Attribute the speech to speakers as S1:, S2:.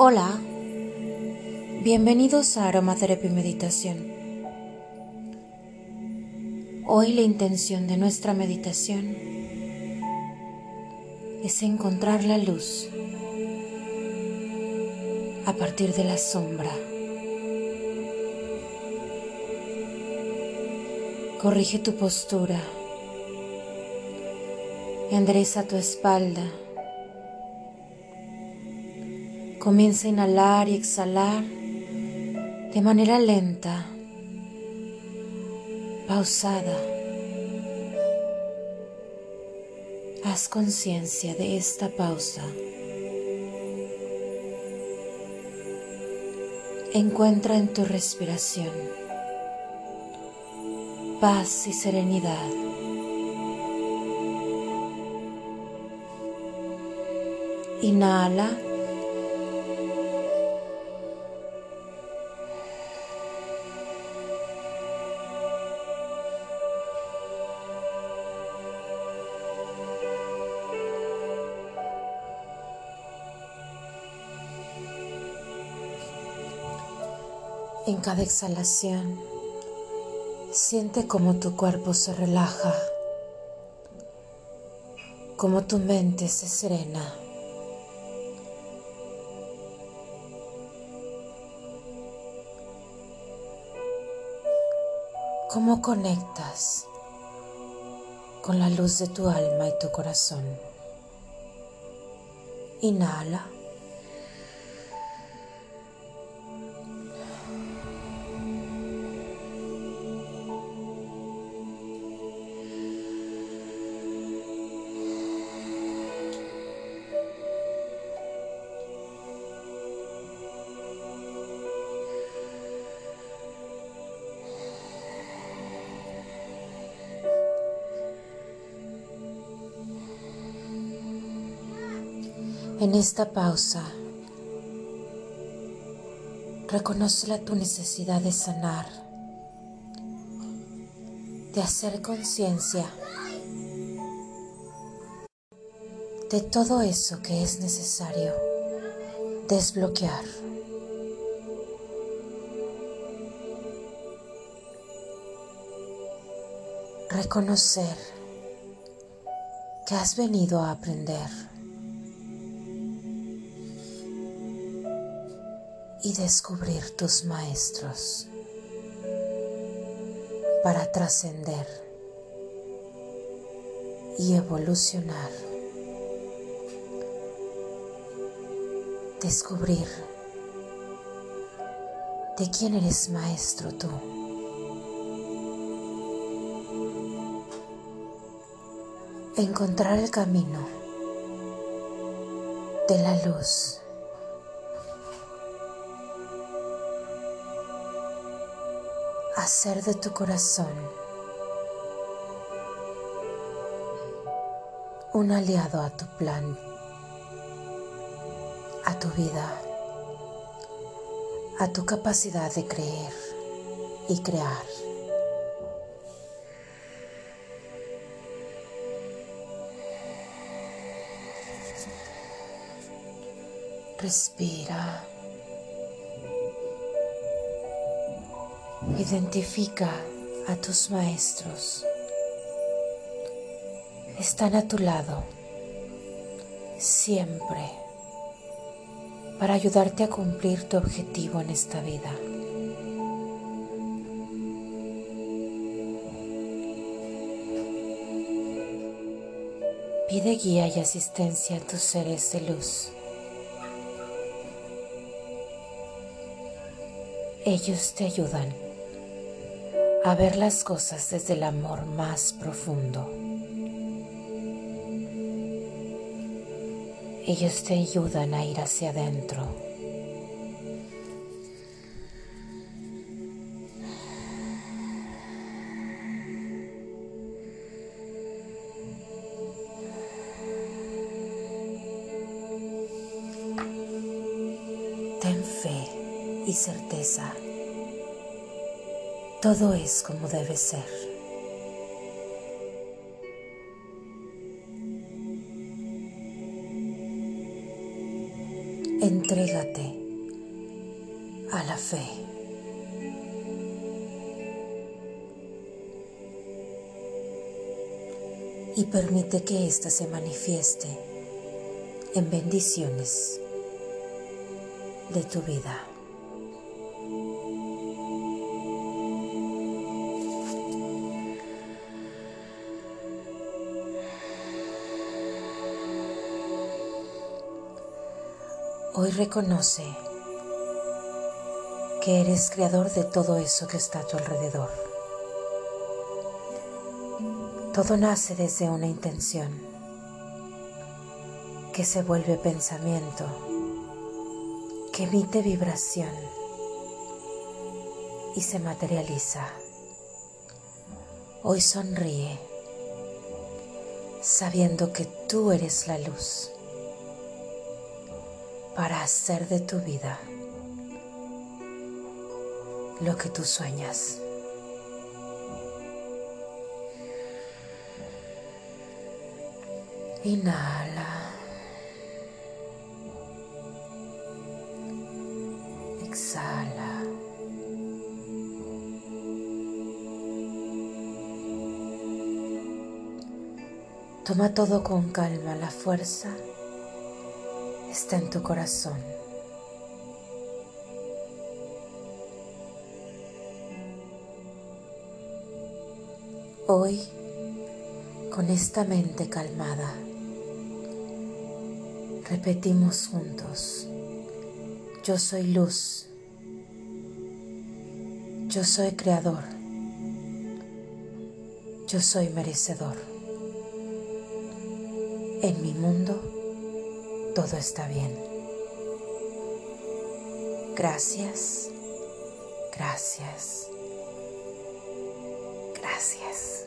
S1: Hola, bienvenidos a Aromaterapia y Meditación. Hoy la intención de nuestra meditación es encontrar la luz a partir de la sombra. Corrige tu postura. Endereza tu espalda. Comienza a inhalar y exhalar de manera lenta, pausada. Haz conciencia de esta pausa. Encuentra en tu respiración paz y serenidad. Inhala. En cada exhalación, siente cómo tu cuerpo se relaja, cómo tu mente se serena. ¿Cómo conectas con la luz de tu alma y tu corazón? Inhala. En esta pausa, reconoce tu necesidad de sanar, de hacer conciencia de todo eso que es necesario desbloquear. Reconocer que has venido a aprender. Y descubrir tus maestros para trascender y evolucionar. Descubrir de quién eres maestro tú. Encontrar el camino de la luz hacer de tu corazón un aliado a tu plan, a tu vida, a tu capacidad de creer y crear. Respira. Identifica a tus maestros. Están a tu lado siempre para ayudarte a cumplir tu objetivo en esta vida. Pide guía y asistencia a tus seres de luz. Ellos te ayudan a ver las cosas desde el amor más profundo. Ellos te ayudan a ir hacia adentro. Ten fe y certeza todo es como debe ser. Entrégate a la fe. Y permite que ésta se manifieste en bendiciones de tu vida. Hoy reconoce que eres creador de todo eso que está a tu alrededor. Todo nace desde una intención que se vuelve pensamiento, que emite vibración y se materializa. Hoy sonríe sabiendo que tú eres la luz para hacer de tu vida lo que tú sueñas. Inhala. Exhala. Toma todo con calma, la fuerza está en tu corazón. Hoy, con esta mente calmada, repetimos juntos, yo soy luz, yo soy creador, yo soy merecedor. En mi mundo, todo está bien. Gracias, gracias, gracias.